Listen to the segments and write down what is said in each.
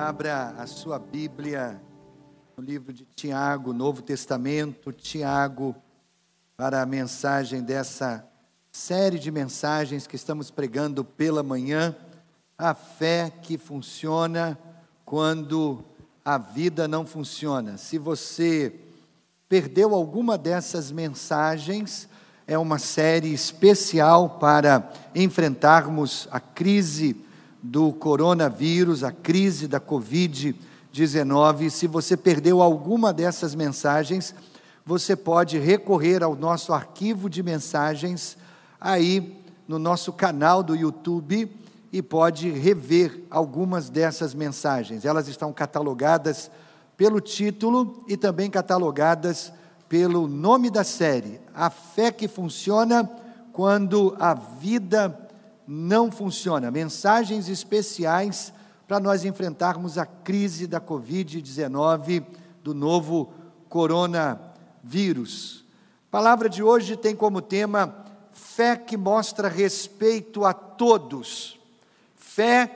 Abra a sua Bíblia no livro de Tiago, Novo Testamento, Tiago, para a mensagem dessa série de mensagens que estamos pregando pela manhã. A fé que funciona quando a vida não funciona. Se você perdeu alguma dessas mensagens, é uma série especial para enfrentarmos a crise do coronavírus, a crise da Covid-19. Se você perdeu alguma dessas mensagens, você pode recorrer ao nosso arquivo de mensagens aí no nosso canal do YouTube e pode rever algumas dessas mensagens. Elas estão catalogadas pelo título e também catalogadas pelo nome da série: A Fé que Funciona quando a Vida não funciona. Mensagens especiais para nós enfrentarmos a crise da Covid-19, do novo coronavírus. Palavra de hoje tem como tema fé que mostra respeito a todos. Fé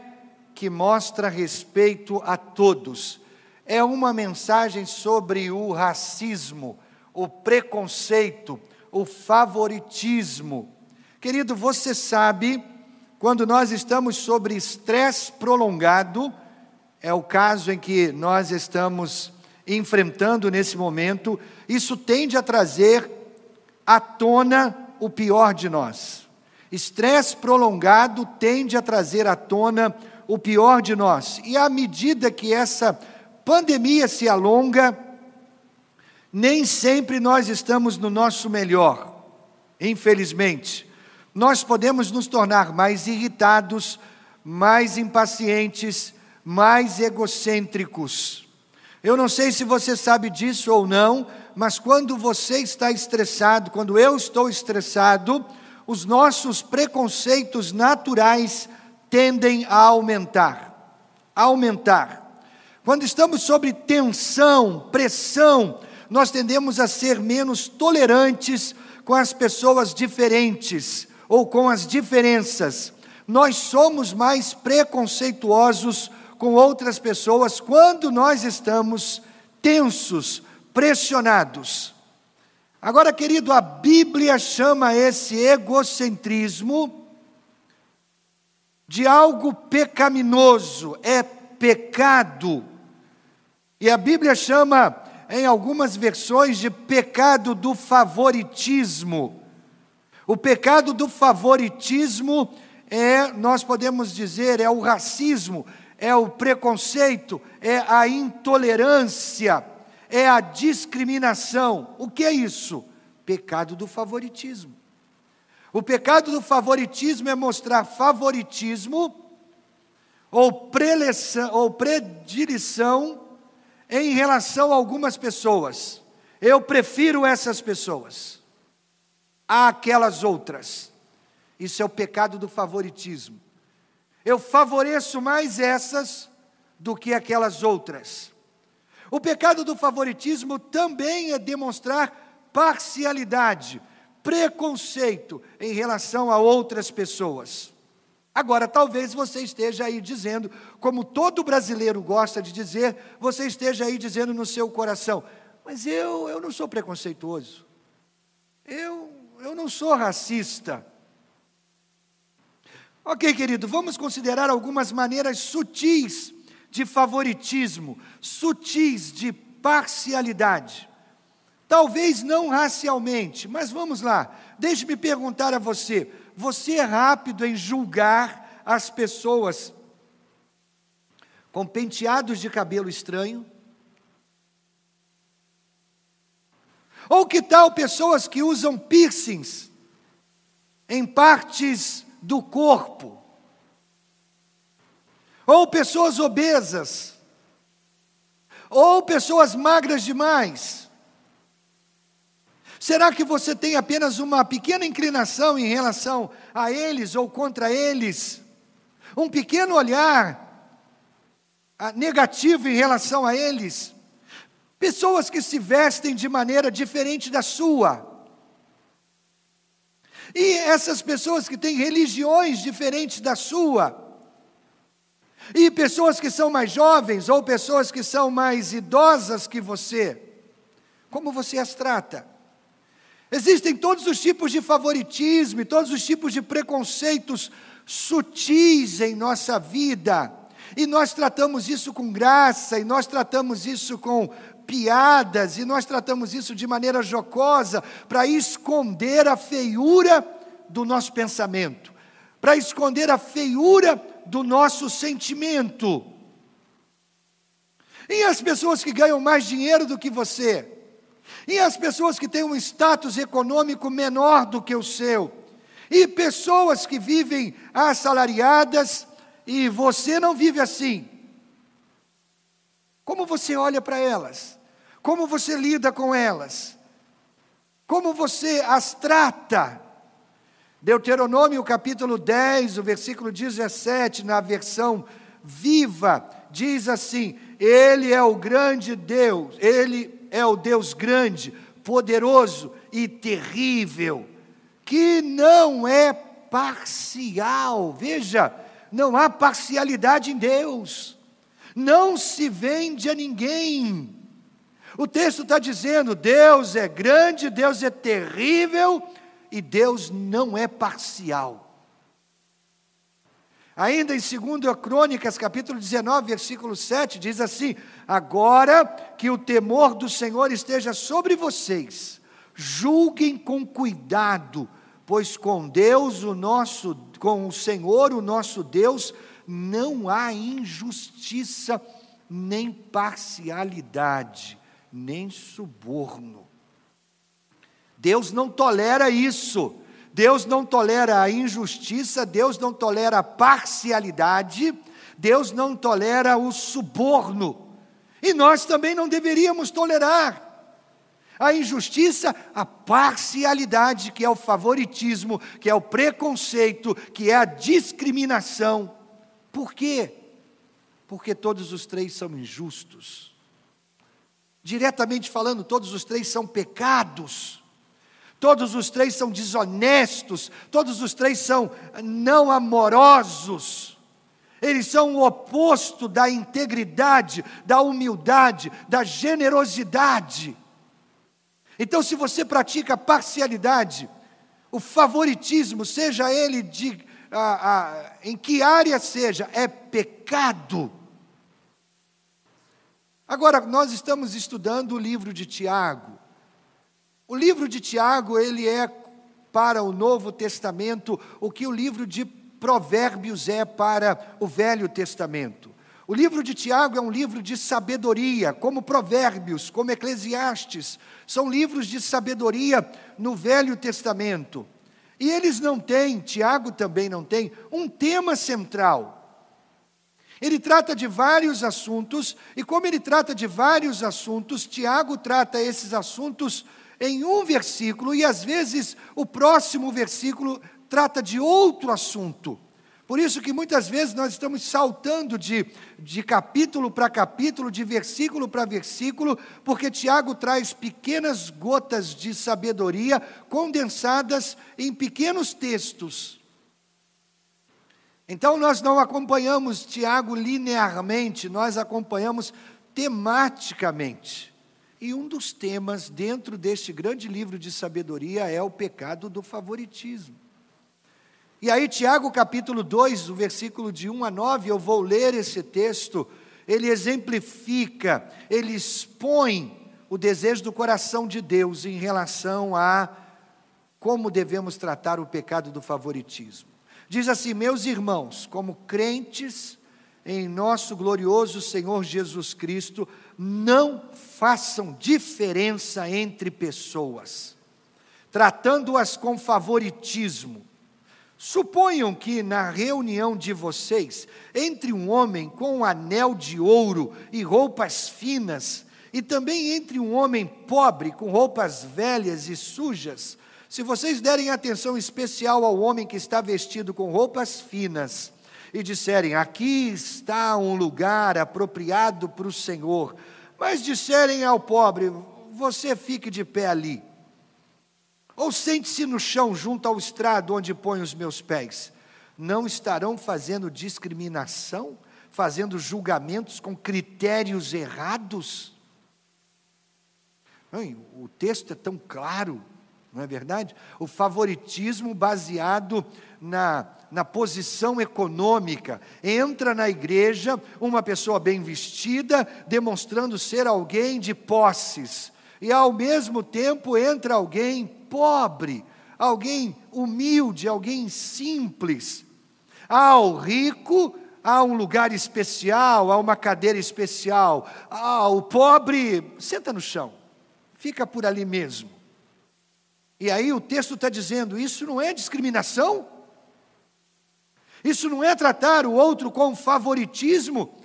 que mostra respeito a todos. É uma mensagem sobre o racismo, o preconceito, o favoritismo. Querido, você sabe quando nós estamos sobre estresse prolongado, é o caso em que nós estamos enfrentando nesse momento, isso tende a trazer à tona o pior de nós. Estresse prolongado tende a trazer à tona o pior de nós. E à medida que essa pandemia se alonga, nem sempre nós estamos no nosso melhor, infelizmente nós podemos nos tornar mais irritados, mais impacientes, mais egocêntricos. Eu não sei se você sabe disso ou não, mas quando você está estressado, quando eu estou estressado, os nossos preconceitos naturais tendem a aumentar. Aumentar. Quando estamos sob tensão, pressão, nós tendemos a ser menos tolerantes com as pessoas diferentes ou com as diferenças. Nós somos mais preconceituosos com outras pessoas quando nós estamos tensos, pressionados. Agora, querido, a Bíblia chama esse egocentrismo de algo pecaminoso, é pecado. E a Bíblia chama, em algumas versões, de pecado do favoritismo. O pecado do favoritismo é, nós podemos dizer, é o racismo, é o preconceito, é a intolerância, é a discriminação. O que é isso? Pecado do favoritismo. O pecado do favoritismo é mostrar favoritismo ou, preleção, ou predileção em relação a algumas pessoas. Eu prefiro essas pessoas àquelas outras. Isso é o pecado do favoritismo. Eu favoreço mais essas do que aquelas outras. O pecado do favoritismo também é demonstrar parcialidade, preconceito em relação a outras pessoas. Agora, talvez você esteja aí dizendo, como todo brasileiro gosta de dizer, você esteja aí dizendo no seu coração: Mas eu, eu não sou preconceituoso. Eu eu não sou racista. Ok, querido, vamos considerar algumas maneiras sutis de favoritismo, sutis de parcialidade. Talvez não racialmente, mas vamos lá. Deixe-me perguntar a você: você é rápido em julgar as pessoas com penteados de cabelo estranho? Ou que tal pessoas que usam piercings em partes do corpo? Ou pessoas obesas? Ou pessoas magras demais? Será que você tem apenas uma pequena inclinação em relação a eles ou contra eles? Um pequeno olhar ah, negativo em relação a eles? Pessoas que se vestem de maneira diferente da sua. E essas pessoas que têm religiões diferentes da sua. E pessoas que são mais jovens ou pessoas que são mais idosas que você, como você as trata? Existem todos os tipos de favoritismo e todos os tipos de preconceitos sutis em nossa vida. E nós tratamos isso com graça, e nós tratamos isso com piadas, e nós tratamos isso de maneira jocosa, para esconder a feiura do nosso pensamento, para esconder a feiura do nosso sentimento. E as pessoas que ganham mais dinheiro do que você? E as pessoas que têm um status econômico menor do que o seu, e pessoas que vivem assalariadas e você não vive assim. Como você olha para elas? Como você lida com elas? Como você as trata? Deuteronômio capítulo 10, o versículo 17, na versão viva, diz assim: Ele é o grande Deus, Ele é o Deus grande, poderoso e terrível, que não é parcial. Veja, não há parcialidade em Deus, não se vende a ninguém. O texto está dizendo: Deus é grande, Deus é terrível e Deus não é parcial. Ainda em 2 Crônicas, capítulo 19, versículo 7, diz assim: Agora que o temor do Senhor esteja sobre vocês, julguem com cuidado, pois com Deus, o nosso, com o Senhor, o nosso Deus, não há injustiça, nem parcialidade, nem suborno. Deus não tolera isso. Deus não tolera a injustiça, Deus não tolera a parcialidade, Deus não tolera o suborno. E nós também não deveríamos tolerar a injustiça, a parcialidade, que é o favoritismo, que é o preconceito, que é a discriminação. Por quê? Porque todos os três são injustos. Diretamente falando, todos os três são pecados. Todos os três são desonestos, todos os três são não amorosos. Eles são o oposto da integridade, da humildade, da generosidade. Então, se você pratica parcialidade, o favoritismo, seja ele de, em que área seja, é pecado. Agora, nós estamos estudando o livro de Tiago. O livro de Tiago, ele é para o Novo Testamento o que o livro de Provérbios é para o Velho Testamento. O livro de Tiago é um livro de sabedoria, como Provérbios, como Eclesiastes, são livros de sabedoria no Velho Testamento. E eles não têm, Tiago também não tem, um tema central. Ele trata de vários assuntos, e como ele trata de vários assuntos, Tiago trata esses assuntos em um versículo e às vezes o próximo versículo trata de outro assunto. Por isso que muitas vezes nós estamos saltando de, de capítulo para capítulo, de versículo para versículo, porque Tiago traz pequenas gotas de sabedoria condensadas em pequenos textos. Então nós não acompanhamos Tiago linearmente, nós acompanhamos tematicamente. E um dos temas dentro deste grande livro de sabedoria é o pecado do favoritismo. E aí, Tiago capítulo 2, o versículo de 1 a 9, eu vou ler esse texto, ele exemplifica, ele expõe o desejo do coração de Deus em relação a como devemos tratar o pecado do favoritismo. Diz assim: Meus irmãos, como crentes em nosso glorioso Senhor Jesus Cristo, não façam diferença entre pessoas, tratando-as com favoritismo. Suponham que na reunião de vocês, entre um homem com um anel de ouro e roupas finas, e também entre um homem pobre com roupas velhas e sujas, se vocês derem atenção especial ao homem que está vestido com roupas finas, e disserem: Aqui está um lugar apropriado para o Senhor, mas disserem ao pobre: Você fique de pé ali, ou sente-se no chão junto ao estrado onde põe os meus pés, não estarão fazendo discriminação? fazendo julgamentos com critérios errados. O texto é tão claro, não é verdade? O favoritismo baseado na, na posição econômica. Entra na igreja uma pessoa bem vestida, demonstrando ser alguém de posses, e ao mesmo tempo entra alguém pobre, alguém humilde, alguém simples. Ao rico, há um lugar especial, há uma cadeira especial. Ah, o pobre, senta no chão, fica por ali mesmo. E aí o texto está dizendo: isso não é discriminação? Isso não é tratar o outro com favoritismo?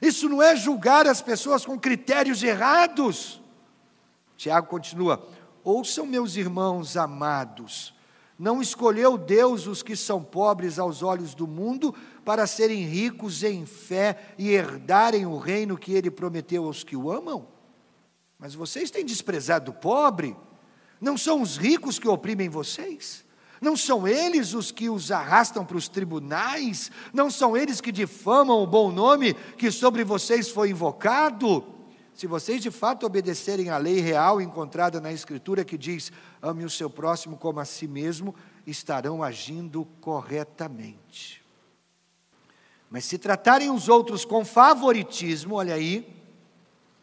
Isso não é julgar as pessoas com critérios errados? Tiago continua: Ouçam, meus irmãos amados, não escolheu Deus os que são pobres aos olhos do mundo para serem ricos em fé e herdarem o reino que ele prometeu aos que o amam? Mas vocês têm desprezado o pobre. Não são os ricos que oprimem vocês? Não são eles os que os arrastam para os tribunais? Não são eles que difamam o bom nome que sobre vocês foi invocado? Se vocês de fato obedecerem à lei real encontrada na Escritura que diz: ame o seu próximo como a si mesmo, estarão agindo corretamente. Mas se tratarem os outros com favoritismo, olha aí,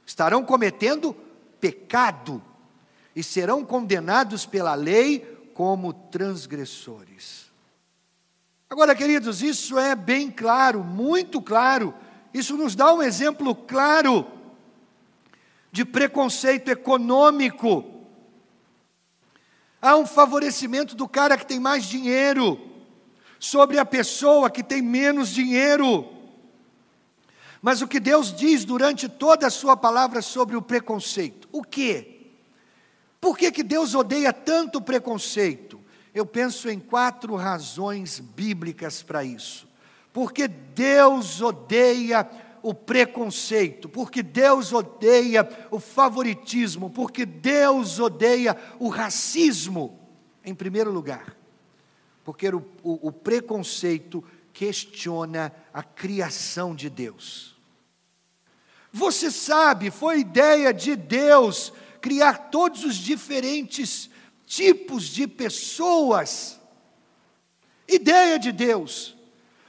estarão cometendo pecado e serão condenados pela lei como transgressores. Agora, queridos, isso é bem claro, muito claro, isso nos dá um exemplo claro de preconceito econômico. Há um favorecimento do cara que tem mais dinheiro sobre a pessoa que tem menos dinheiro. Mas o que Deus diz durante toda a sua palavra sobre o preconceito? O quê? Por que, que Deus odeia tanto o preconceito? Eu penso em quatro razões bíblicas para isso. Porque Deus odeia o preconceito, porque Deus odeia o favoritismo, porque Deus odeia o racismo, em primeiro lugar, porque o, o, o preconceito questiona a criação de Deus. Você sabe, foi ideia de Deus criar todos os diferentes tipos de pessoas. Ideia de Deus.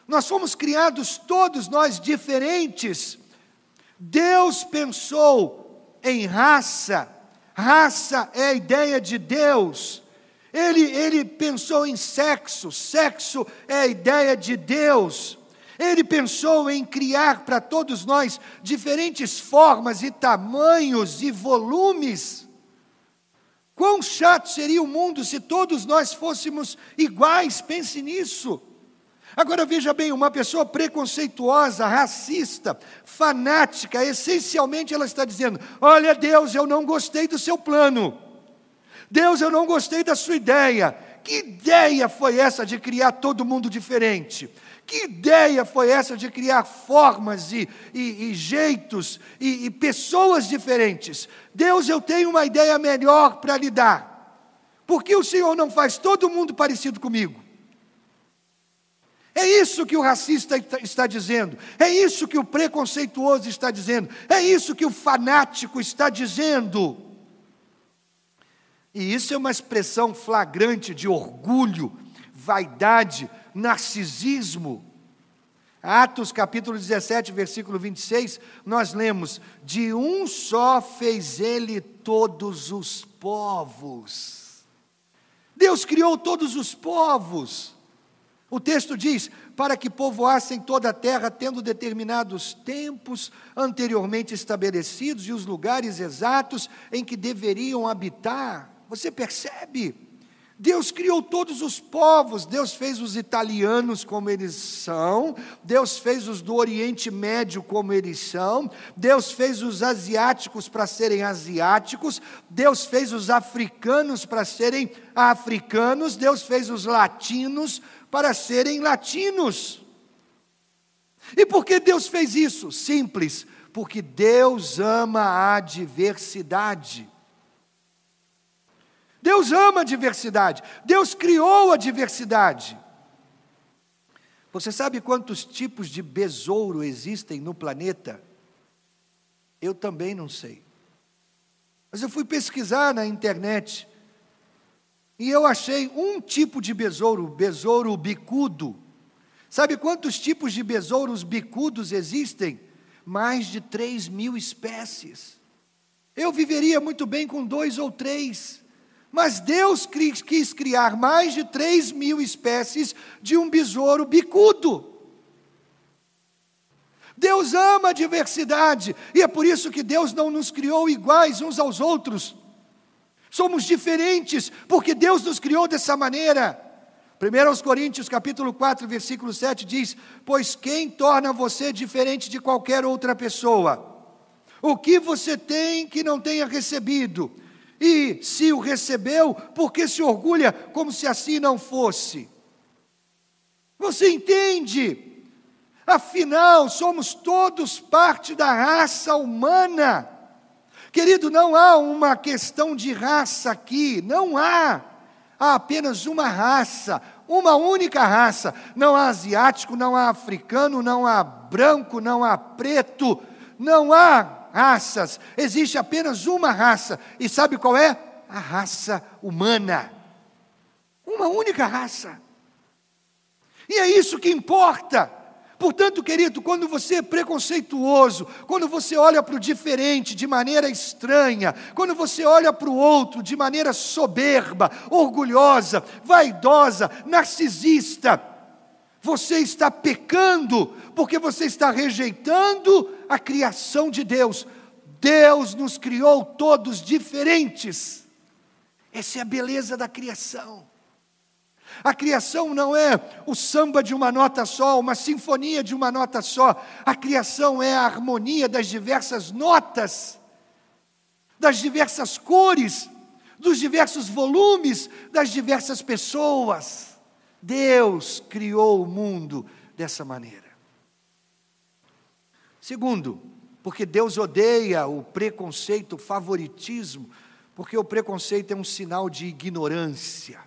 Nós fomos criados todos nós diferentes. Deus pensou em raça, raça é a ideia de Deus. Ele, ele pensou em sexo, sexo é a ideia de Deus. Ele pensou em criar para todos nós diferentes formas e tamanhos e volumes. Quão chato seria o mundo se todos nós fôssemos iguais, pense nisso. Agora veja bem, uma pessoa preconceituosa, racista, fanática, essencialmente ela está dizendo: Olha, Deus, eu não gostei do seu plano. Deus, eu não gostei da sua ideia. Que ideia foi essa de criar todo mundo diferente? Que ideia foi essa de criar formas e, e, e jeitos e, e pessoas diferentes? Deus, eu tenho uma ideia melhor para lhe dar. Por que o Senhor não faz todo mundo parecido comigo? É isso que o racista está dizendo, é isso que o preconceituoso está dizendo, é isso que o fanático está dizendo. E isso é uma expressão flagrante de orgulho, vaidade, narcisismo. Atos capítulo 17, versículo 26, nós lemos: De um só fez ele todos os povos. Deus criou todos os povos. O texto diz: para que povoassem toda a terra, tendo determinados tempos anteriormente estabelecidos e os lugares exatos em que deveriam habitar. Você percebe? Deus criou todos os povos, Deus fez os italianos como eles são, Deus fez os do Oriente Médio como eles são, Deus fez os asiáticos para serem asiáticos, Deus fez os africanos para serem africanos, Deus fez os latinos para serem latinos. E por que Deus fez isso? Simples, porque Deus ama a diversidade. Deus ama a diversidade, Deus criou a diversidade. Você sabe quantos tipos de besouro existem no planeta? Eu também não sei. Mas eu fui pesquisar na internet e eu achei um tipo de besouro, besouro bicudo. Sabe quantos tipos de besouros bicudos existem? Mais de 3 mil espécies. Eu viveria muito bem com dois ou três. Mas Deus quis criar mais de 3 mil espécies de um besouro bicudo. Deus ama a diversidade, e é por isso que Deus não nos criou iguais uns aos outros. Somos diferentes, porque Deus nos criou dessa maneira. 1 Coríntios capítulo 4, versículo 7 diz: Pois quem torna você diferente de qualquer outra pessoa? O que você tem que não tenha recebido? E se o recebeu, por que se orgulha como se assim não fosse? Você entende? Afinal, somos todos parte da raça humana. Querido, não há uma questão de raça aqui, não há. Há apenas uma raça, uma única raça. Não há asiático, não há africano, não há branco, não há preto, não há raças. Existe apenas uma raça. E sabe qual é? A raça humana. Uma única raça. E é isso que importa. Portanto, querido, quando você é preconceituoso, quando você olha para o diferente de maneira estranha, quando você olha para o outro de maneira soberba, orgulhosa, vaidosa, narcisista, você está pecando, porque você está rejeitando a criação de Deus. Deus nos criou todos diferentes. Essa é a beleza da criação. A criação não é o samba de uma nota só, uma sinfonia de uma nota só. A criação é a harmonia das diversas notas, das diversas cores, dos diversos volumes, das diversas pessoas. Deus criou o mundo dessa maneira. Segundo, porque Deus odeia o preconceito, o favoritismo, porque o preconceito é um sinal de ignorância.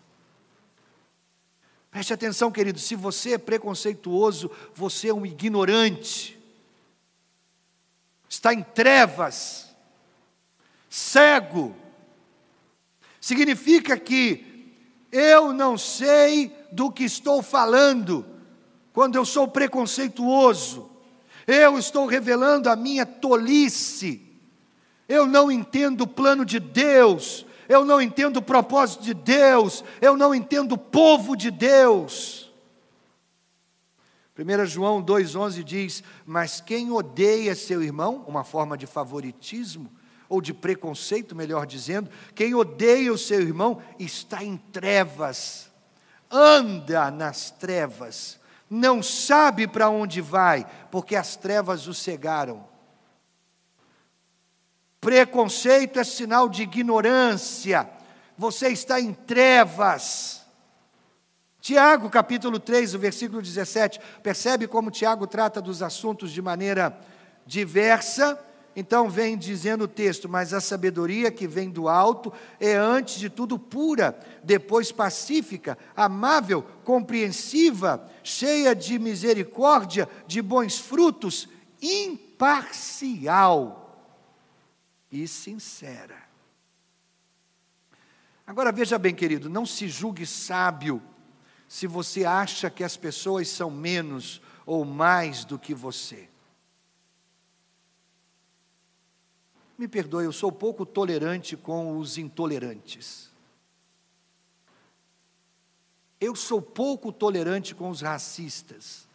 Preste atenção, querido, se você é preconceituoso, você é um ignorante, está em trevas, cego. Significa que eu não sei do que estou falando quando eu sou preconceituoso, eu estou revelando a minha tolice, eu não entendo o plano de Deus, eu não entendo o propósito de Deus, eu não entendo o povo de Deus. 1 João 2,11 diz: Mas quem odeia seu irmão, uma forma de favoritismo, ou de preconceito, melhor dizendo, quem odeia o seu irmão está em trevas, anda nas trevas, não sabe para onde vai, porque as trevas o cegaram. Preconceito é sinal de ignorância. Você está em trevas. Tiago, capítulo 3, o versículo 17, percebe como Tiago trata dos assuntos de maneira diversa? Então vem dizendo o texto: Mas a sabedoria que vem do alto é antes de tudo pura, depois pacífica, amável, compreensiva, cheia de misericórdia, de bons frutos, imparcial e sincera. Agora veja bem, querido, não se julgue sábio se você acha que as pessoas são menos ou mais do que você. Me perdoe, eu sou pouco tolerante com os intolerantes. Eu sou pouco tolerante com os racistas.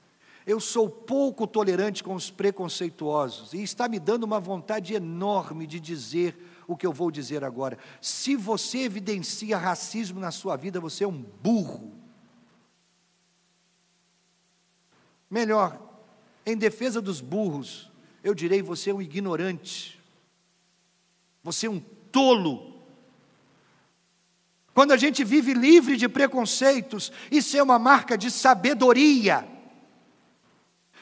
Eu sou pouco tolerante com os preconceituosos e está me dando uma vontade enorme de dizer o que eu vou dizer agora. Se você evidencia racismo na sua vida, você é um burro. Melhor, em defesa dos burros, eu direi: você é um ignorante, você é um tolo. Quando a gente vive livre de preconceitos, isso é uma marca de sabedoria.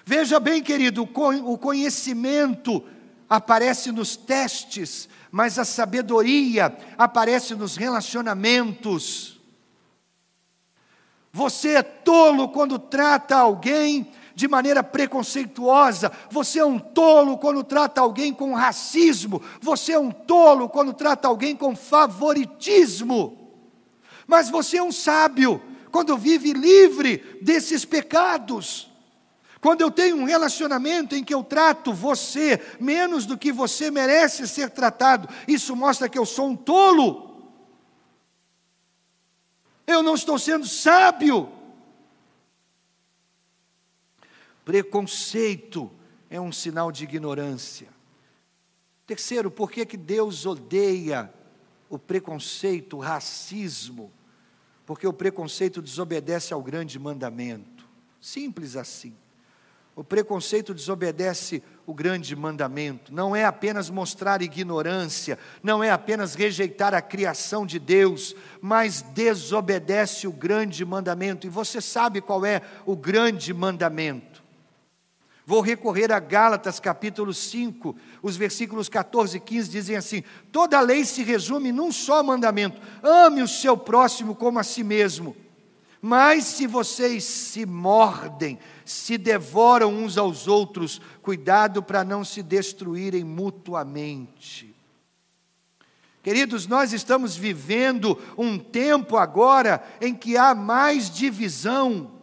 Veja bem, querido, o conhecimento aparece nos testes, mas a sabedoria aparece nos relacionamentos. Você é tolo quando trata alguém de maneira preconceituosa, você é um tolo quando trata alguém com racismo, você é um tolo quando trata alguém com favoritismo. Mas você é um sábio quando vive livre desses pecados. Quando eu tenho um relacionamento em que eu trato você menos do que você merece ser tratado, isso mostra que eu sou um tolo. Eu não estou sendo sábio. Preconceito é um sinal de ignorância. Terceiro, por que, que Deus odeia o preconceito, o racismo? Porque o preconceito desobedece ao grande mandamento. Simples assim. O preconceito desobedece o grande mandamento. Não é apenas mostrar ignorância, não é apenas rejeitar a criação de Deus, mas desobedece o grande mandamento. E você sabe qual é o grande mandamento? Vou recorrer a Gálatas capítulo 5, os versículos 14 e 15 dizem assim: toda lei se resume num só mandamento: ame o seu próximo como a si mesmo. Mas se vocês se mordem, se devoram uns aos outros, cuidado para não se destruírem mutuamente. Queridos, nós estamos vivendo um tempo agora em que há mais divisão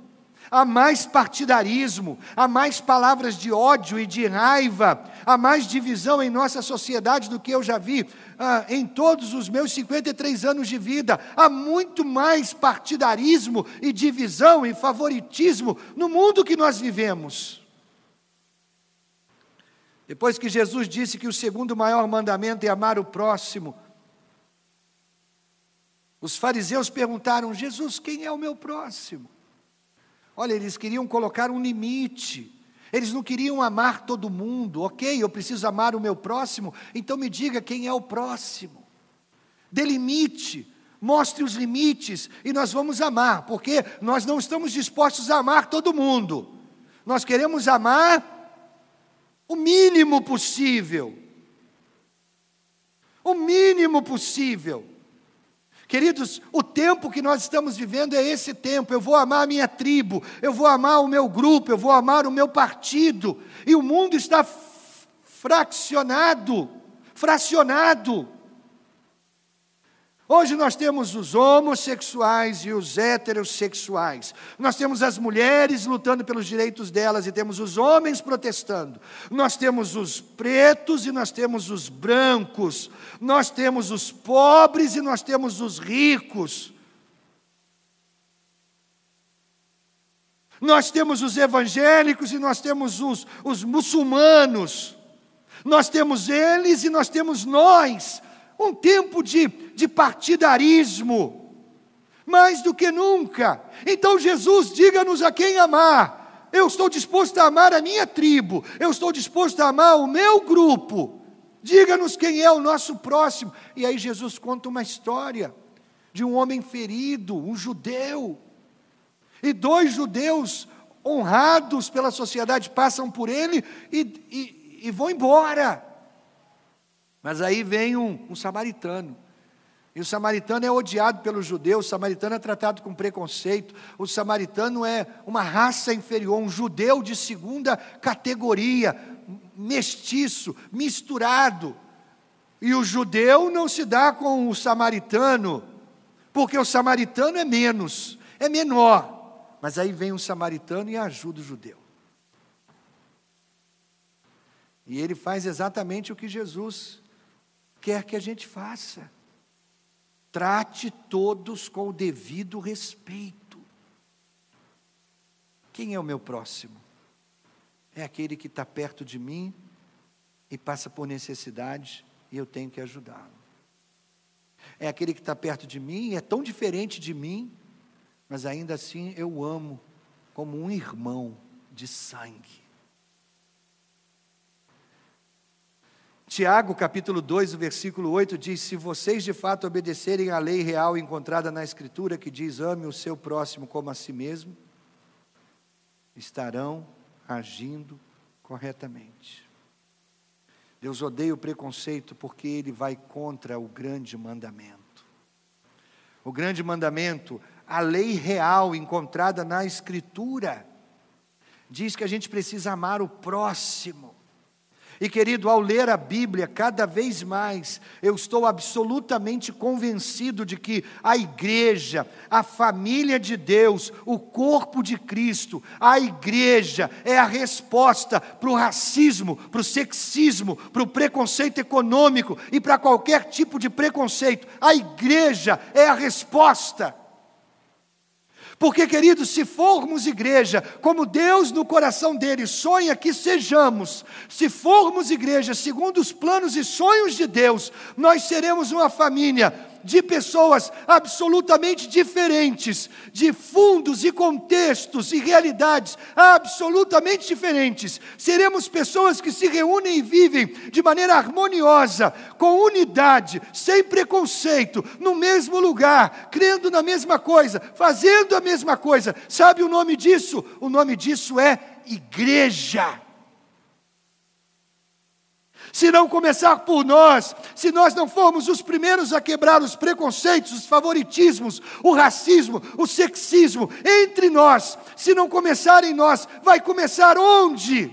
há mais partidarismo, há mais palavras de ódio e de raiva, há mais divisão em nossa sociedade do que eu já vi ah, em todos os meus 53 anos de vida. Há muito mais partidarismo e divisão e favoritismo no mundo que nós vivemos. Depois que Jesus disse que o segundo maior mandamento é amar o próximo, os fariseus perguntaram: Jesus, quem é o meu próximo? Olha, eles queriam colocar um limite. Eles não queriam amar todo mundo. Ok, eu preciso amar o meu próximo, então me diga quem é o próximo. Delimite, mostre os limites e nós vamos amar, porque nós não estamos dispostos a amar todo mundo. Nós queremos amar o mínimo possível. O mínimo possível. Queridos, o tempo que nós estamos vivendo é esse tempo. Eu vou amar a minha tribo, eu vou amar o meu grupo, eu vou amar o meu partido. E o mundo está fraccionado, fracionado. Hoje nós temos os homossexuais e os heterossexuais. Nós temos as mulheres lutando pelos direitos delas e temos os homens protestando. Nós temos os pretos e nós temos os brancos. Nós temos os pobres e nós temos os ricos. Nós temos os evangélicos e nós temos os, os muçulmanos. Nós temos eles e nós temos nós um tempo de, de partidarismo, mais do que nunca. Então, Jesus, diga-nos a quem amar. Eu estou disposto a amar a minha tribo, eu estou disposto a amar o meu grupo. Diga-nos quem é o nosso próximo. E aí, Jesus conta uma história de um homem ferido, um judeu, e dois judeus honrados pela sociedade passam por ele e, e, e vão embora. Mas aí vem um, um samaritano. E o samaritano é odiado pelos judeus, o samaritano é tratado com preconceito, o samaritano é uma raça inferior, um judeu de segunda categoria, mestiço, misturado. E o judeu não se dá com o samaritano, porque o samaritano é menos, é menor. Mas aí vem um samaritano e ajuda o judeu. E ele faz exatamente o que Jesus quer que a gente faça. Trate todos com o devido respeito. Quem é o meu próximo? É aquele que está perto de mim e passa por necessidade e eu tenho que ajudá-lo. É aquele que está perto de mim e é tão diferente de mim, mas ainda assim eu amo como um irmão de sangue. Tiago, capítulo 2, o versículo 8 diz: Se vocês de fato obedecerem à lei real encontrada na Escritura, que diz: ame o seu próximo como a si mesmo, estarão agindo corretamente. Deus odeia o preconceito porque ele vai contra o grande mandamento. O grande mandamento, a lei real encontrada na Escritura. Diz que a gente precisa amar o próximo. E querido, ao ler a Bíblia, cada vez mais, eu estou absolutamente convencido de que a igreja, a família de Deus, o corpo de Cristo, a igreja é a resposta para o racismo, para o sexismo, para o preconceito econômico e para qualquer tipo de preconceito. A igreja é a resposta. Porque, queridos, se formos igreja, como Deus no coração dele sonha que sejamos, se formos igreja segundo os planos e sonhos de Deus, nós seremos uma família de pessoas absolutamente diferentes, de fundos e contextos e realidades absolutamente diferentes. Seremos pessoas que se reúnem e vivem de maneira harmoniosa, com unidade, sem preconceito, no mesmo lugar, crendo na mesma coisa, fazendo a mesma coisa. Sabe o nome disso? O nome disso é igreja se não começar por nós, se nós não formos os primeiros a quebrar os preconceitos, os favoritismos, o racismo, o sexismo entre nós, se não começar em nós, vai começar onde?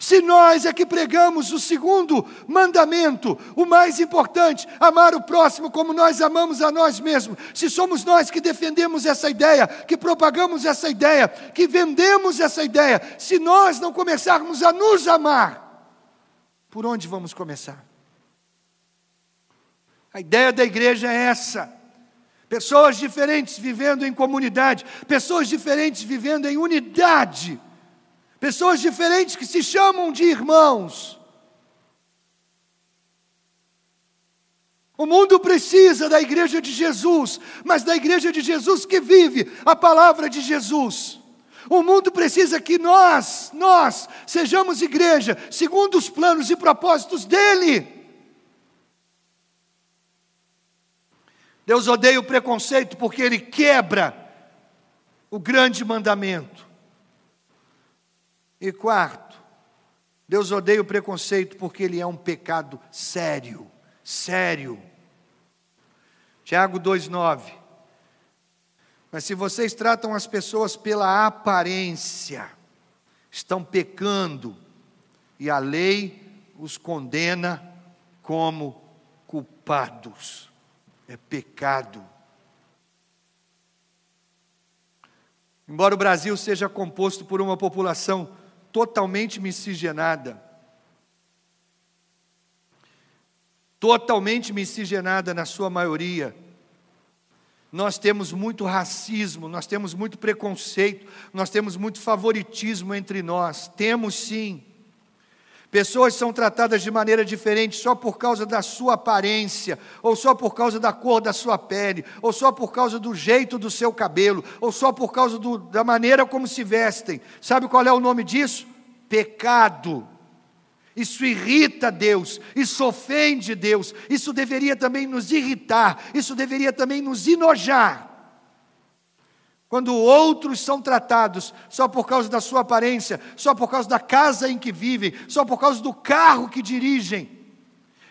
Se nós é que pregamos o segundo mandamento, o mais importante, amar o próximo como nós amamos a nós mesmos, se somos nós que defendemos essa ideia, que propagamos essa ideia, que vendemos essa ideia, se nós não começarmos a nos amar, por onde vamos começar? A ideia da igreja é essa. Pessoas diferentes vivendo em comunidade, pessoas diferentes vivendo em unidade, pessoas diferentes que se chamam de irmãos. O mundo precisa da igreja de Jesus, mas da igreja de Jesus que vive a palavra de Jesus. O mundo precisa que nós, nós, sejamos igreja, segundo os planos e propósitos dEle. Deus odeia o preconceito porque ele quebra o grande mandamento. E quarto, Deus odeia o preconceito porque ele é um pecado sério, sério. Tiago 2,9. Mas se vocês tratam as pessoas pela aparência, estão pecando, e a lei os condena como culpados. É pecado. Embora o Brasil seja composto por uma população totalmente miscigenada, totalmente miscigenada na sua maioria, nós temos muito racismo, nós temos muito preconceito, nós temos muito favoritismo entre nós. Temos sim. Pessoas são tratadas de maneira diferente só por causa da sua aparência, ou só por causa da cor da sua pele, ou só por causa do jeito do seu cabelo, ou só por causa do, da maneira como se vestem. Sabe qual é o nome disso? Pecado. Isso irrita Deus, isso ofende Deus, isso deveria também nos irritar, isso deveria também nos enojar. Quando outros são tratados só por causa da sua aparência, só por causa da casa em que vivem, só por causa do carro que dirigem,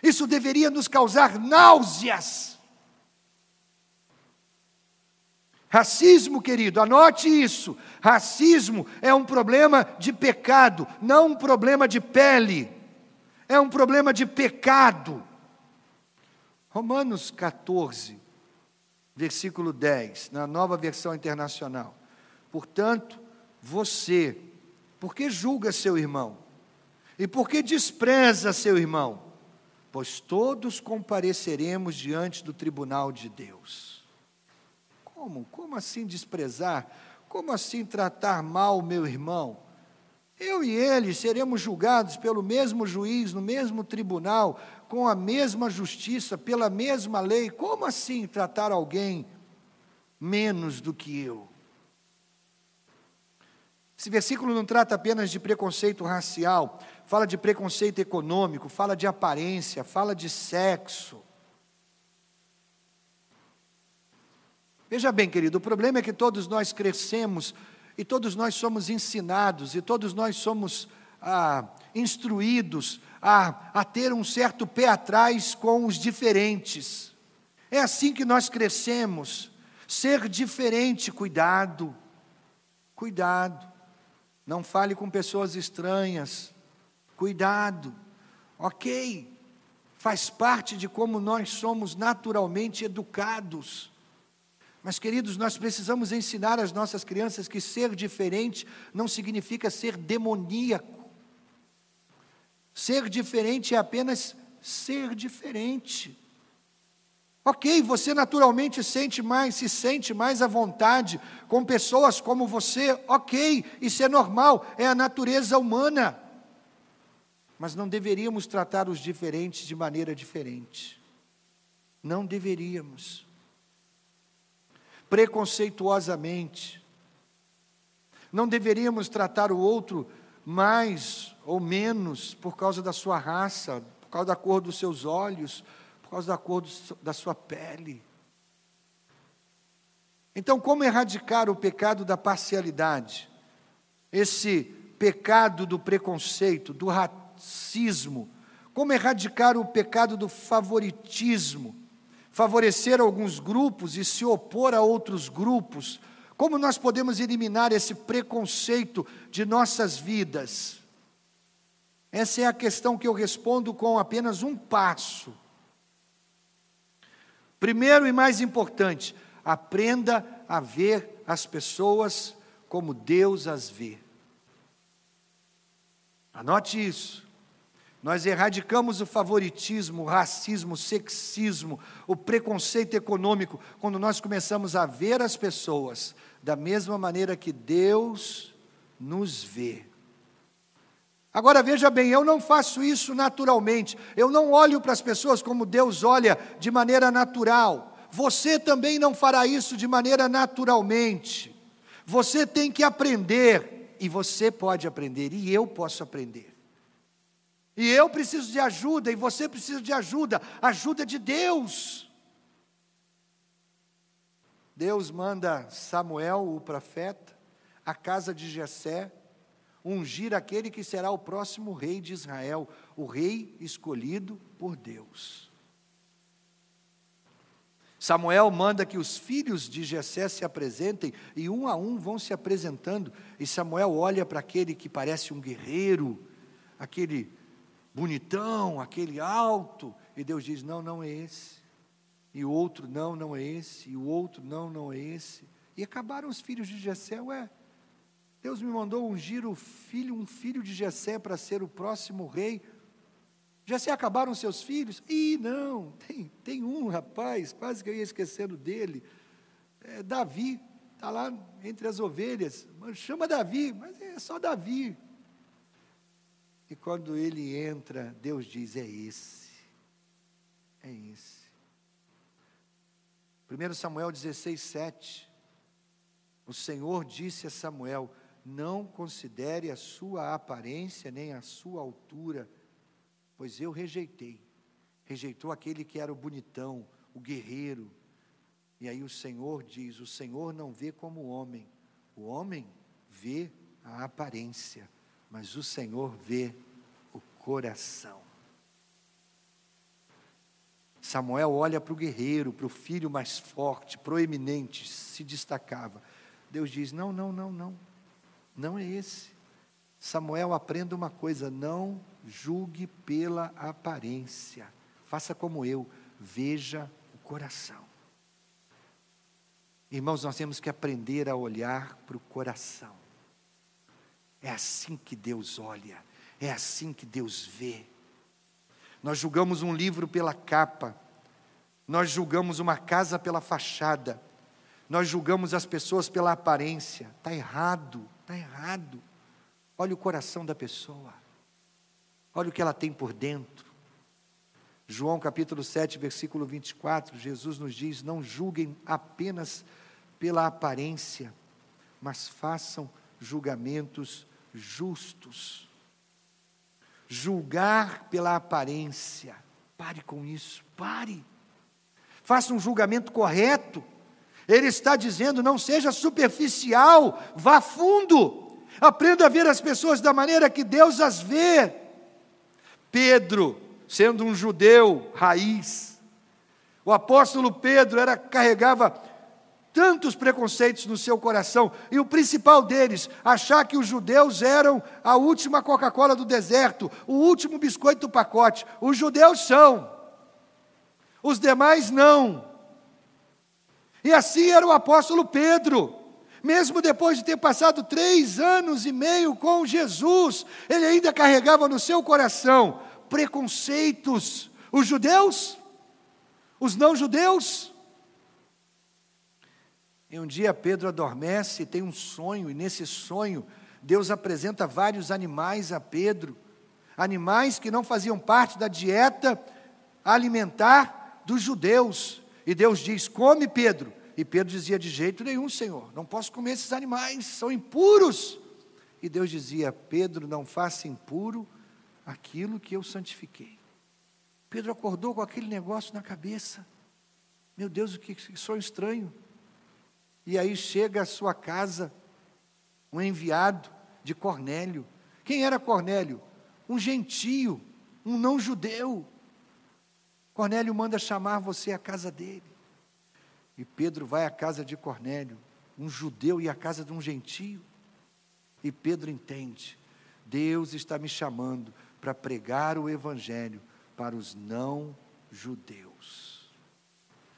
isso deveria nos causar náuseas. Racismo, querido, anote isso. Racismo é um problema de pecado, não um problema de pele é um problema de pecado. Romanos 14, versículo 10, na nova versão internacional. Portanto, você, por que julga seu irmão? E por que despreza seu irmão? Pois todos compareceremos diante do tribunal de Deus. Como? Como assim desprezar? Como assim tratar mal meu irmão? Eu e ele seremos julgados pelo mesmo juiz, no mesmo tribunal, com a mesma justiça, pela mesma lei. Como assim tratar alguém menos do que eu? Esse versículo não trata apenas de preconceito racial, fala de preconceito econômico, fala de aparência, fala de sexo. Veja bem, querido, o problema é que todos nós crescemos e todos nós somos ensinados, e todos nós somos ah, instruídos a, a ter um certo pé atrás com os diferentes. É assim que nós crescemos. Ser diferente, cuidado, cuidado. Não fale com pessoas estranhas, cuidado, ok, faz parte de como nós somos naturalmente educados. Mas, queridos, nós precisamos ensinar às nossas crianças que ser diferente não significa ser demoníaco. Ser diferente é apenas ser diferente. Ok, você naturalmente sente mais, se sente mais à vontade com pessoas como você, ok, isso é normal, é a natureza humana. Mas não deveríamos tratar os diferentes de maneira diferente. Não deveríamos. Preconceituosamente. Não deveríamos tratar o outro mais ou menos por causa da sua raça, por causa da cor dos seus olhos, por causa da cor do, da sua pele. Então, como erradicar o pecado da parcialidade? Esse pecado do preconceito, do racismo? Como erradicar o pecado do favoritismo? Favorecer alguns grupos e se opor a outros grupos? Como nós podemos eliminar esse preconceito de nossas vidas? Essa é a questão que eu respondo com apenas um passo. Primeiro e mais importante, aprenda a ver as pessoas como Deus as vê. Anote isso. Nós erradicamos o favoritismo, o racismo, o sexismo, o preconceito econômico, quando nós começamos a ver as pessoas da mesma maneira que Deus nos vê. Agora veja bem, eu não faço isso naturalmente, eu não olho para as pessoas como Deus olha de maneira natural. Você também não fará isso de maneira naturalmente. Você tem que aprender, e você pode aprender, e eu posso aprender. E eu preciso de ajuda, e você precisa de ajuda, ajuda de Deus. Deus manda Samuel, o profeta, à casa de Jessé, ungir aquele que será o próximo rei de Israel, o rei escolhido por Deus. Samuel manda que os filhos de Jessé se apresentem e um a um vão se apresentando, e Samuel olha para aquele que parece um guerreiro, aquele bonitão, aquele alto, e Deus diz: "Não, não é esse". E o outro: "Não, não é esse". E o outro: "Não, não é esse". E acabaram os filhos de Jessé, ué, Deus me mandou ungir o filho, um filho de Jessé para ser o próximo rei. Jessé acabaram seus filhos? Ih, não, tem, tem um rapaz, quase que eu ia esquecendo dele. É, Davi, está lá entre as ovelhas. Chama Davi, mas é só Davi. E quando ele entra, Deus diz: é esse. É esse. 1 Samuel 16, 7. O Senhor disse a Samuel: não considere a sua aparência nem a sua altura, pois eu rejeitei. Rejeitou aquele que era o bonitão, o guerreiro. E aí o Senhor diz: o Senhor não vê como o homem, o homem vê a aparência, mas o Senhor vê o coração. Samuel olha para o guerreiro, para o filho mais forte, proeminente, se destacava. Deus diz: não, não, não, não. Não é esse. Samuel, aprenda uma coisa: não julgue pela aparência. Faça como eu, veja o coração. Irmãos, nós temos que aprender a olhar para o coração. É assim que Deus olha, é assim que Deus vê. Nós julgamos um livro pela capa, nós julgamos uma casa pela fachada, nós julgamos as pessoas pela aparência. Está errado. Está errado. Olha o coração da pessoa. Olha o que ela tem por dentro. João capítulo 7, versículo 24, Jesus nos diz: Não julguem apenas pela aparência, mas façam julgamentos justos. Julgar pela aparência, pare com isso, pare. Faça um julgamento correto ele está dizendo: não seja superficial, vá fundo, aprenda a ver as pessoas da maneira que Deus as vê. Pedro, sendo um judeu raiz, o apóstolo Pedro era carregava tantos preconceitos no seu coração, e o principal deles, achar que os judeus eram a última Coca-Cola do deserto, o último biscoito do pacote. Os judeus são, os demais não. E assim era o apóstolo Pedro. Mesmo depois de ter passado três anos e meio com Jesus, ele ainda carregava no seu coração preconceitos. Os judeus, os não-judeus, e um dia Pedro adormece e tem um sonho, e nesse sonho Deus apresenta vários animais a Pedro, animais que não faziam parte da dieta alimentar dos judeus. E Deus diz: Come, Pedro. E Pedro dizia: De jeito nenhum, Senhor, não posso comer esses animais, são impuros. E Deus dizia: Pedro, não faça impuro aquilo que eu santifiquei. Pedro acordou com aquele negócio na cabeça. Meu Deus, que sonho estranho. E aí chega à sua casa um enviado de Cornélio. Quem era Cornélio? Um gentio, um não judeu. Cornélio manda chamar você à casa dele. E Pedro vai à casa de Cornélio, um judeu e à casa de um gentio. E Pedro entende: Deus está me chamando para pregar o evangelho para os não judeus.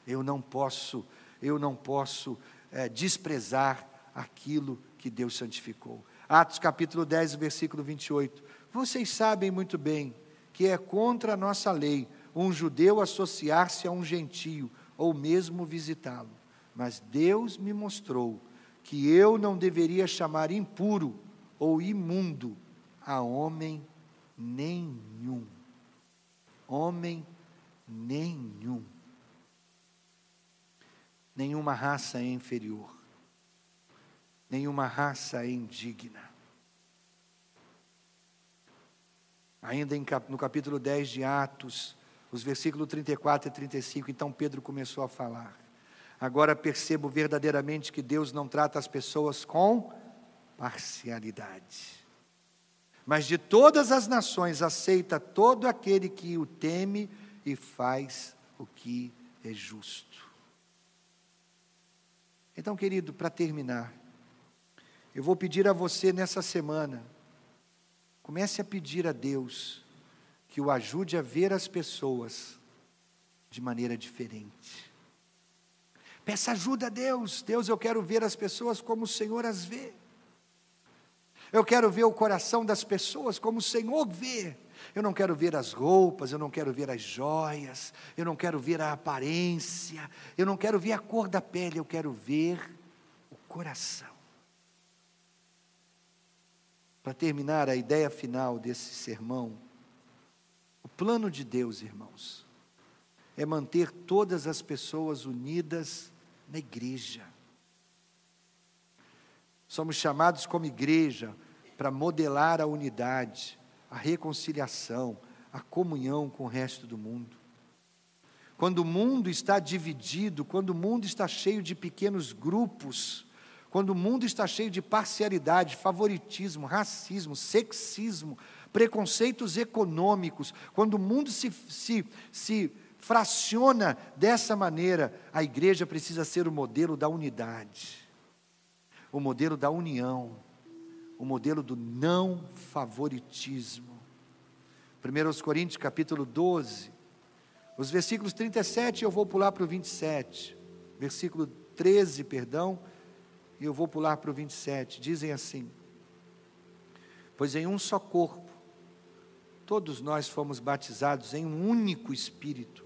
Eu não posso, eu não posso é, desprezar aquilo que Deus santificou. Atos capítulo 10, versículo 28. Vocês sabem muito bem que é contra a nossa lei um judeu associar-se a um gentio ou mesmo visitá-lo. Mas Deus me mostrou que eu não deveria chamar impuro ou imundo a homem nenhum. Homem nenhum nenhuma raça é inferior, nenhuma raça é indigna. Ainda no capítulo 10 de Atos, os versículos 34 e 35, então Pedro começou a falar. Agora percebo verdadeiramente que Deus não trata as pessoas com parcialidade. Mas de todas as nações aceita todo aquele que o teme e faz o que é justo. Então, querido, para terminar, eu vou pedir a você nessa semana, comece a pedir a Deus que o ajude a ver as pessoas de maneira diferente. Peça ajuda a Deus. Deus, eu quero ver as pessoas como o Senhor as vê. Eu quero ver o coração das pessoas como o Senhor vê. Eu não quero ver as roupas, eu não quero ver as joias, eu não quero ver a aparência, eu não quero ver a cor da pele, eu quero ver o coração. Para terminar a ideia final desse sermão, o plano de Deus, irmãos, é manter todas as pessoas unidas na igreja. Somos chamados como igreja para modelar a unidade, a reconciliação, a comunhão com o resto do mundo. Quando o mundo está dividido, quando o mundo está cheio de pequenos grupos, quando o mundo está cheio de parcialidade, favoritismo, racismo, sexismo, preconceitos econômicos, quando o mundo se, se, se fraciona dessa maneira, a igreja precisa ser o modelo da unidade, o modelo da união o modelo do não favoritismo. 1 Coríntios capítulo 12, os versículos 37, eu vou pular para o 27, versículo 13, perdão, e eu vou pular para o 27, dizem assim: Pois em um só corpo, todos nós fomos batizados em um único Espírito,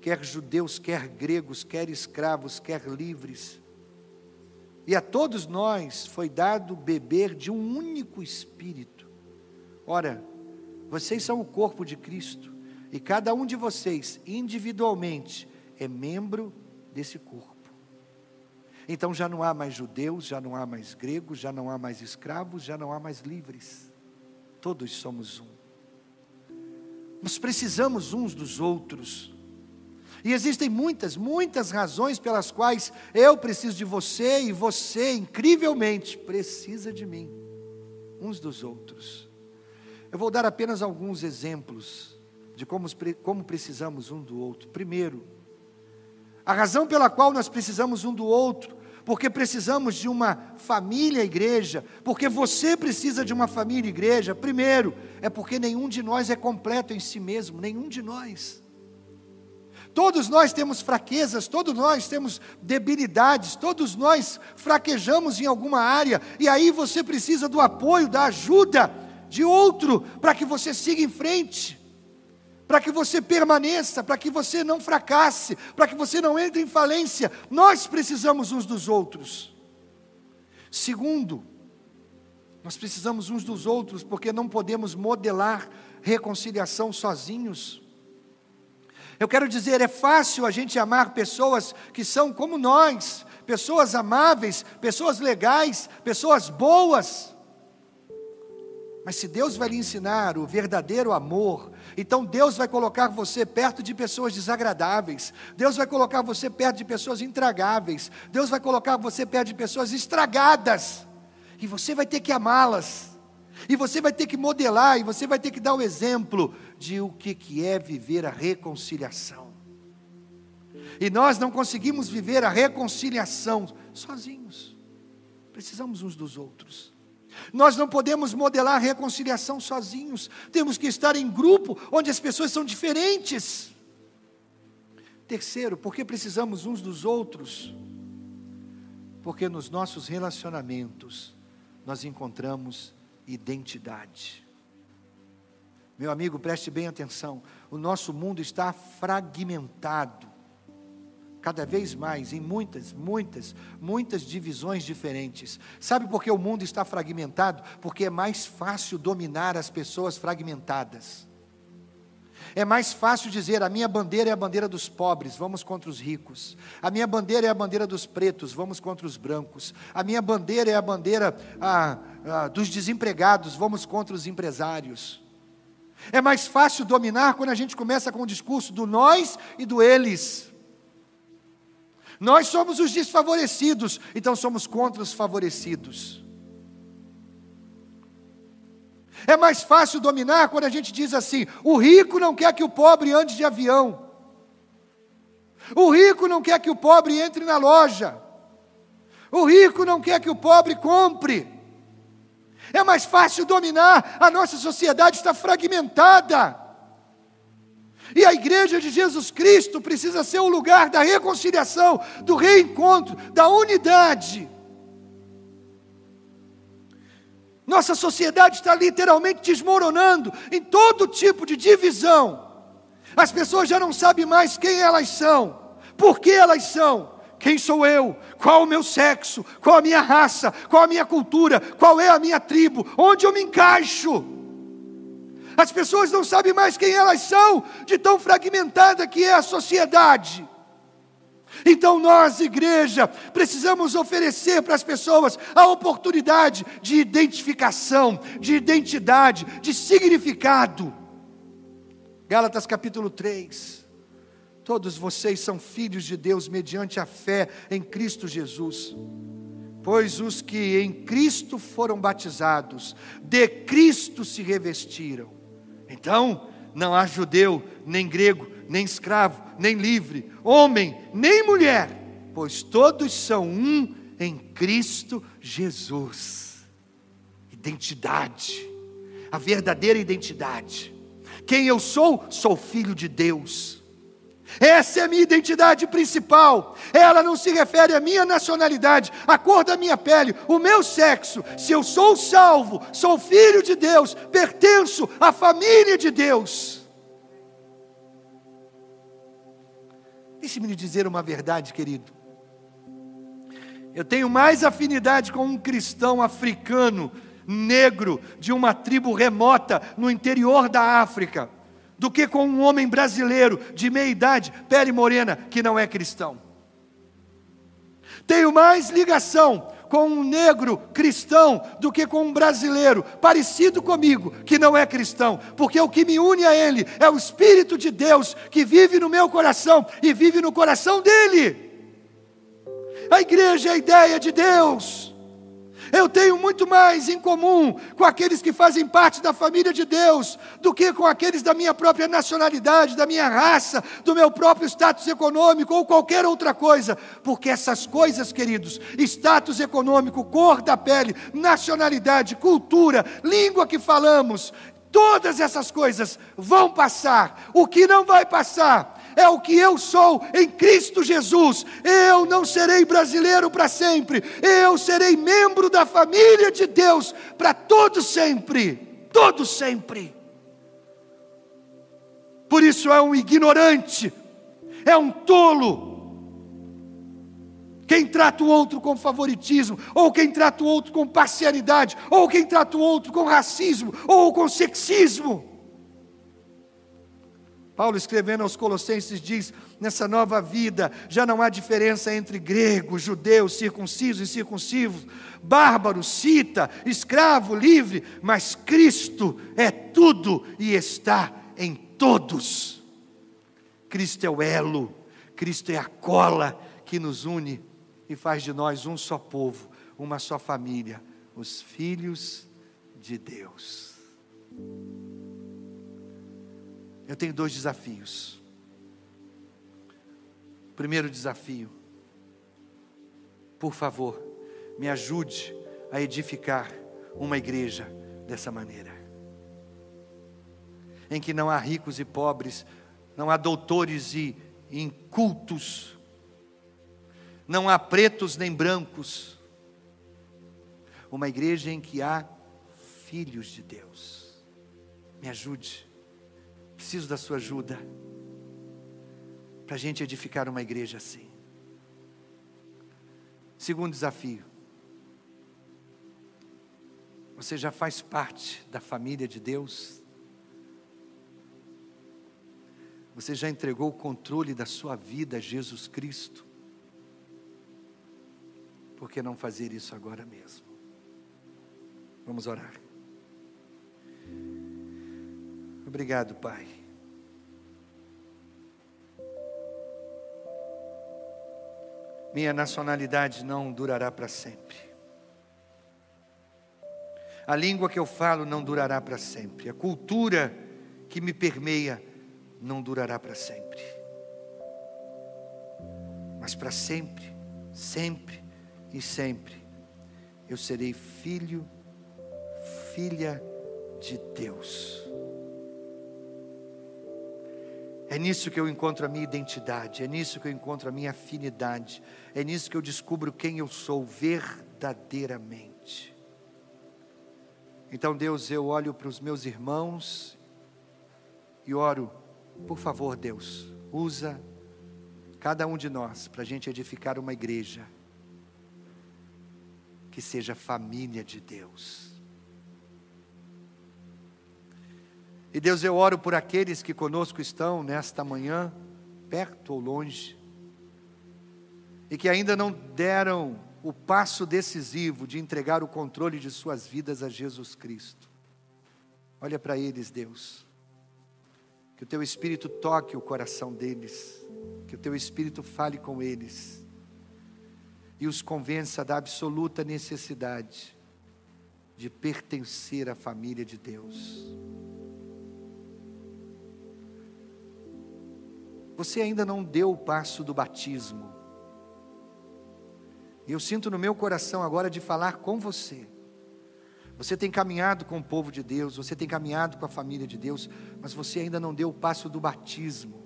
quer judeus, quer gregos, quer escravos, quer livres, e a todos nós foi dado beber de um único espírito. Ora, vocês são o corpo de Cristo, e cada um de vocês, individualmente, é membro desse corpo. Então já não há mais judeus, já não há mais gregos, já não há mais escravos, já não há mais livres. Todos somos um. Nós precisamos uns dos outros. E existem muitas, muitas razões pelas quais eu preciso de você e você, incrivelmente, precisa de mim, uns dos outros. Eu vou dar apenas alguns exemplos de como, como precisamos um do outro. Primeiro, a razão pela qual nós precisamos um do outro, porque precisamos de uma família igreja, porque você precisa de uma família igreja, primeiro, é porque nenhum de nós é completo em si mesmo, nenhum de nós. Todos nós temos fraquezas, todos nós temos debilidades, todos nós fraquejamos em alguma área, e aí você precisa do apoio, da ajuda de outro, para que você siga em frente, para que você permaneça, para que você não fracasse, para que você não entre em falência. Nós precisamos uns dos outros. Segundo, nós precisamos uns dos outros porque não podemos modelar reconciliação sozinhos. Eu quero dizer, é fácil a gente amar pessoas que são como nós, pessoas amáveis, pessoas legais, pessoas boas. Mas se Deus vai lhe ensinar o verdadeiro amor, então Deus vai colocar você perto de pessoas desagradáveis, Deus vai colocar você perto de pessoas intragáveis, Deus vai colocar você perto de pessoas estragadas, e você vai ter que amá-las. E você vai ter que modelar, e você vai ter que dar o exemplo de o que, que é viver a reconciliação. E nós não conseguimos viver a reconciliação sozinhos. Precisamos uns dos outros. Nós não podemos modelar a reconciliação sozinhos. Temos que estar em grupo onde as pessoas são diferentes. Terceiro, porque precisamos uns dos outros? Porque nos nossos relacionamentos nós encontramos identidade. Meu amigo, preste bem atenção. O nosso mundo está fragmentado, cada vez mais, em muitas, muitas, muitas divisões diferentes. Sabe por que o mundo está fragmentado? Porque é mais fácil dominar as pessoas fragmentadas. É mais fácil dizer: a minha bandeira é a bandeira dos pobres, vamos contra os ricos. A minha bandeira é a bandeira dos pretos, vamos contra os brancos. A minha bandeira é a bandeira ah, ah, dos desempregados, vamos contra os empresários. É mais fácil dominar quando a gente começa com o discurso do nós e do eles. Nós somos os desfavorecidos, então somos contra os favorecidos. É mais fácil dominar quando a gente diz assim: o rico não quer que o pobre ande de avião. O rico não quer que o pobre entre na loja. O rico não quer que o pobre compre. É mais fácil dominar, a nossa sociedade está fragmentada. E a igreja de Jesus Cristo precisa ser o lugar da reconciliação, do reencontro, da unidade. Nossa sociedade está literalmente desmoronando em todo tipo de divisão. As pessoas já não sabem mais quem elas são, por que elas são, quem sou eu, qual o meu sexo, qual a minha raça, qual a minha cultura, qual é a minha tribo, onde eu me encaixo. As pessoas não sabem mais quem elas são, de tão fragmentada que é a sociedade. Então nós, igreja, precisamos oferecer para as pessoas a oportunidade de identificação, de identidade, de significado. Gálatas capítulo 3. Todos vocês são filhos de Deus mediante a fé em Cristo Jesus. Pois os que em Cristo foram batizados, de Cristo se revestiram. Então, não há judeu, nem grego, nem escravo, nem livre, homem, nem mulher, pois todos são um em Cristo Jesus. Identidade, a verdadeira identidade. Quem eu sou? Sou filho de Deus. Essa é a minha identidade principal. Ela não se refere à minha nacionalidade, à cor da minha pele, o meu sexo. Se eu sou salvo, sou filho de Deus, pertenço à família de Deus. Deixe-me lhe dizer uma verdade, querido. Eu tenho mais afinidade com um cristão africano, negro, de uma tribo remota no interior da África, do que com um homem brasileiro de meia idade, pele morena, que não é cristão. Tenho mais ligação com um negro cristão do que com um brasileiro parecido comigo, que não é cristão, porque o que me une a ele é o Espírito de Deus que vive no meu coração e vive no coração dele. A igreja é a ideia de Deus, Eu tenho muito mais em comum com aqueles que fazem parte da família de Deus do que com aqueles da minha própria nacionalidade, da minha raça, do meu próprio status econômico ou qualquer outra coisa, porque essas coisas, queridos, status econômico, cor da pele, nacionalidade, cultura, língua que falamos, todas essas coisas vão passar. O que não vai passar é o que eu sou em Cristo Jesus. Eu não serei brasileiro para sempre, eu serei membro da família de Deus para todo sempre, todo sempre. Por isso é um ignorante, é um tolo. Quem trata o outro com favoritismo, ou quem trata o outro com parcialidade, ou quem trata o outro com racismo, ou com sexismo. Paulo escrevendo aos Colossenses diz: nessa nova vida já não há diferença entre grego, judeu, circunciso e circunciso, bárbaro, cita, escravo, livre, mas Cristo é tudo e está em todos. Cristo é o elo, Cristo é a cola que nos une e faz de nós um só povo, uma só família, os filhos de Deus. Eu tenho dois desafios. Primeiro desafio, por favor, me ajude a edificar uma igreja dessa maneira, em que não há ricos e pobres, não há doutores e incultos, não há pretos nem brancos, uma igreja em que há filhos de Deus. Me ajude Preciso da sua ajuda para a gente edificar uma igreja assim. Segundo desafio. Você já faz parte da família de Deus? Você já entregou o controle da sua vida a Jesus Cristo? Por que não fazer isso agora mesmo? Vamos orar. Obrigado, Pai. Minha nacionalidade não durará para sempre. A língua que eu falo não durará para sempre. A cultura que me permeia não durará para sempre. Mas para sempre, sempre e sempre, eu serei filho, filha de Deus. É nisso que eu encontro a minha identidade, é nisso que eu encontro a minha afinidade, é nisso que eu descubro quem eu sou verdadeiramente. Então, Deus, eu olho para os meus irmãos e oro, por favor, Deus, usa cada um de nós para a gente edificar uma igreja que seja família de Deus E Deus, eu oro por aqueles que conosco estão nesta manhã, perto ou longe, e que ainda não deram o passo decisivo de entregar o controle de suas vidas a Jesus Cristo. Olha para eles, Deus. Que o teu espírito toque o coração deles, que o teu espírito fale com eles e os convença da absoluta necessidade de pertencer à família de Deus. Você ainda não deu o passo do batismo. E eu sinto no meu coração agora de falar com você. Você tem caminhado com o povo de Deus, você tem caminhado com a família de Deus, mas você ainda não deu o passo do batismo.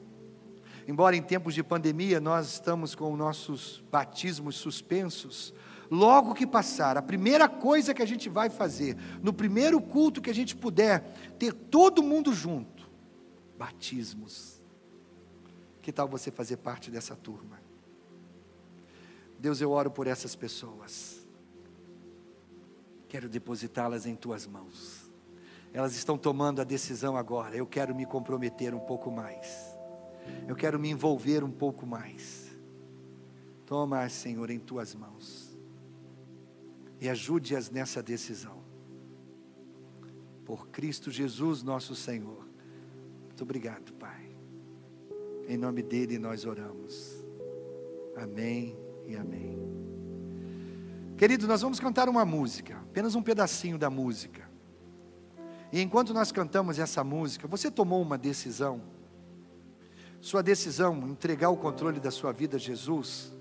Embora em tempos de pandemia nós estamos com nossos batismos suspensos, logo que passar, a primeira coisa que a gente vai fazer, no primeiro culto que a gente puder, ter todo mundo junto, batismos. Que tal você fazer parte dessa turma? Deus, eu oro por essas pessoas. Quero depositá-las em tuas mãos. Elas estão tomando a decisão agora. Eu quero me comprometer um pouco mais. Eu quero me envolver um pouco mais. Toma, Senhor, em tuas mãos. E ajude-as nessa decisão. Por Cristo Jesus, nosso Senhor. Muito obrigado, Pai. Em nome dele nós oramos. Amém e amém. Querido, nós vamos cantar uma música, apenas um pedacinho da música. E enquanto nós cantamos essa música, você tomou uma decisão. Sua decisão, entregar o controle da sua vida a Jesus.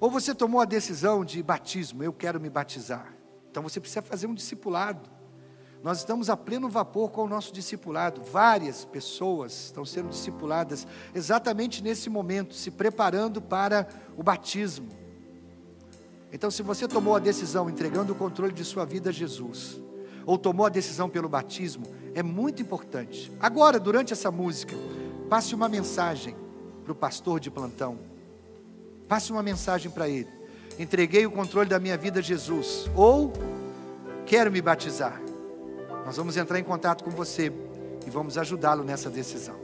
Ou você tomou a decisão de batismo, eu quero me batizar. Então você precisa fazer um discipulado. Nós estamos a pleno vapor com o nosso discipulado. Várias pessoas estão sendo discipuladas exatamente nesse momento, se preparando para o batismo. Então, se você tomou a decisão entregando o controle de sua vida a Jesus, ou tomou a decisão pelo batismo, é muito importante. Agora, durante essa música, passe uma mensagem para o pastor de plantão. Passe uma mensagem para ele. Entreguei o controle da minha vida a Jesus, ou quero me batizar. Nós vamos entrar em contato com você e vamos ajudá-lo nessa decisão.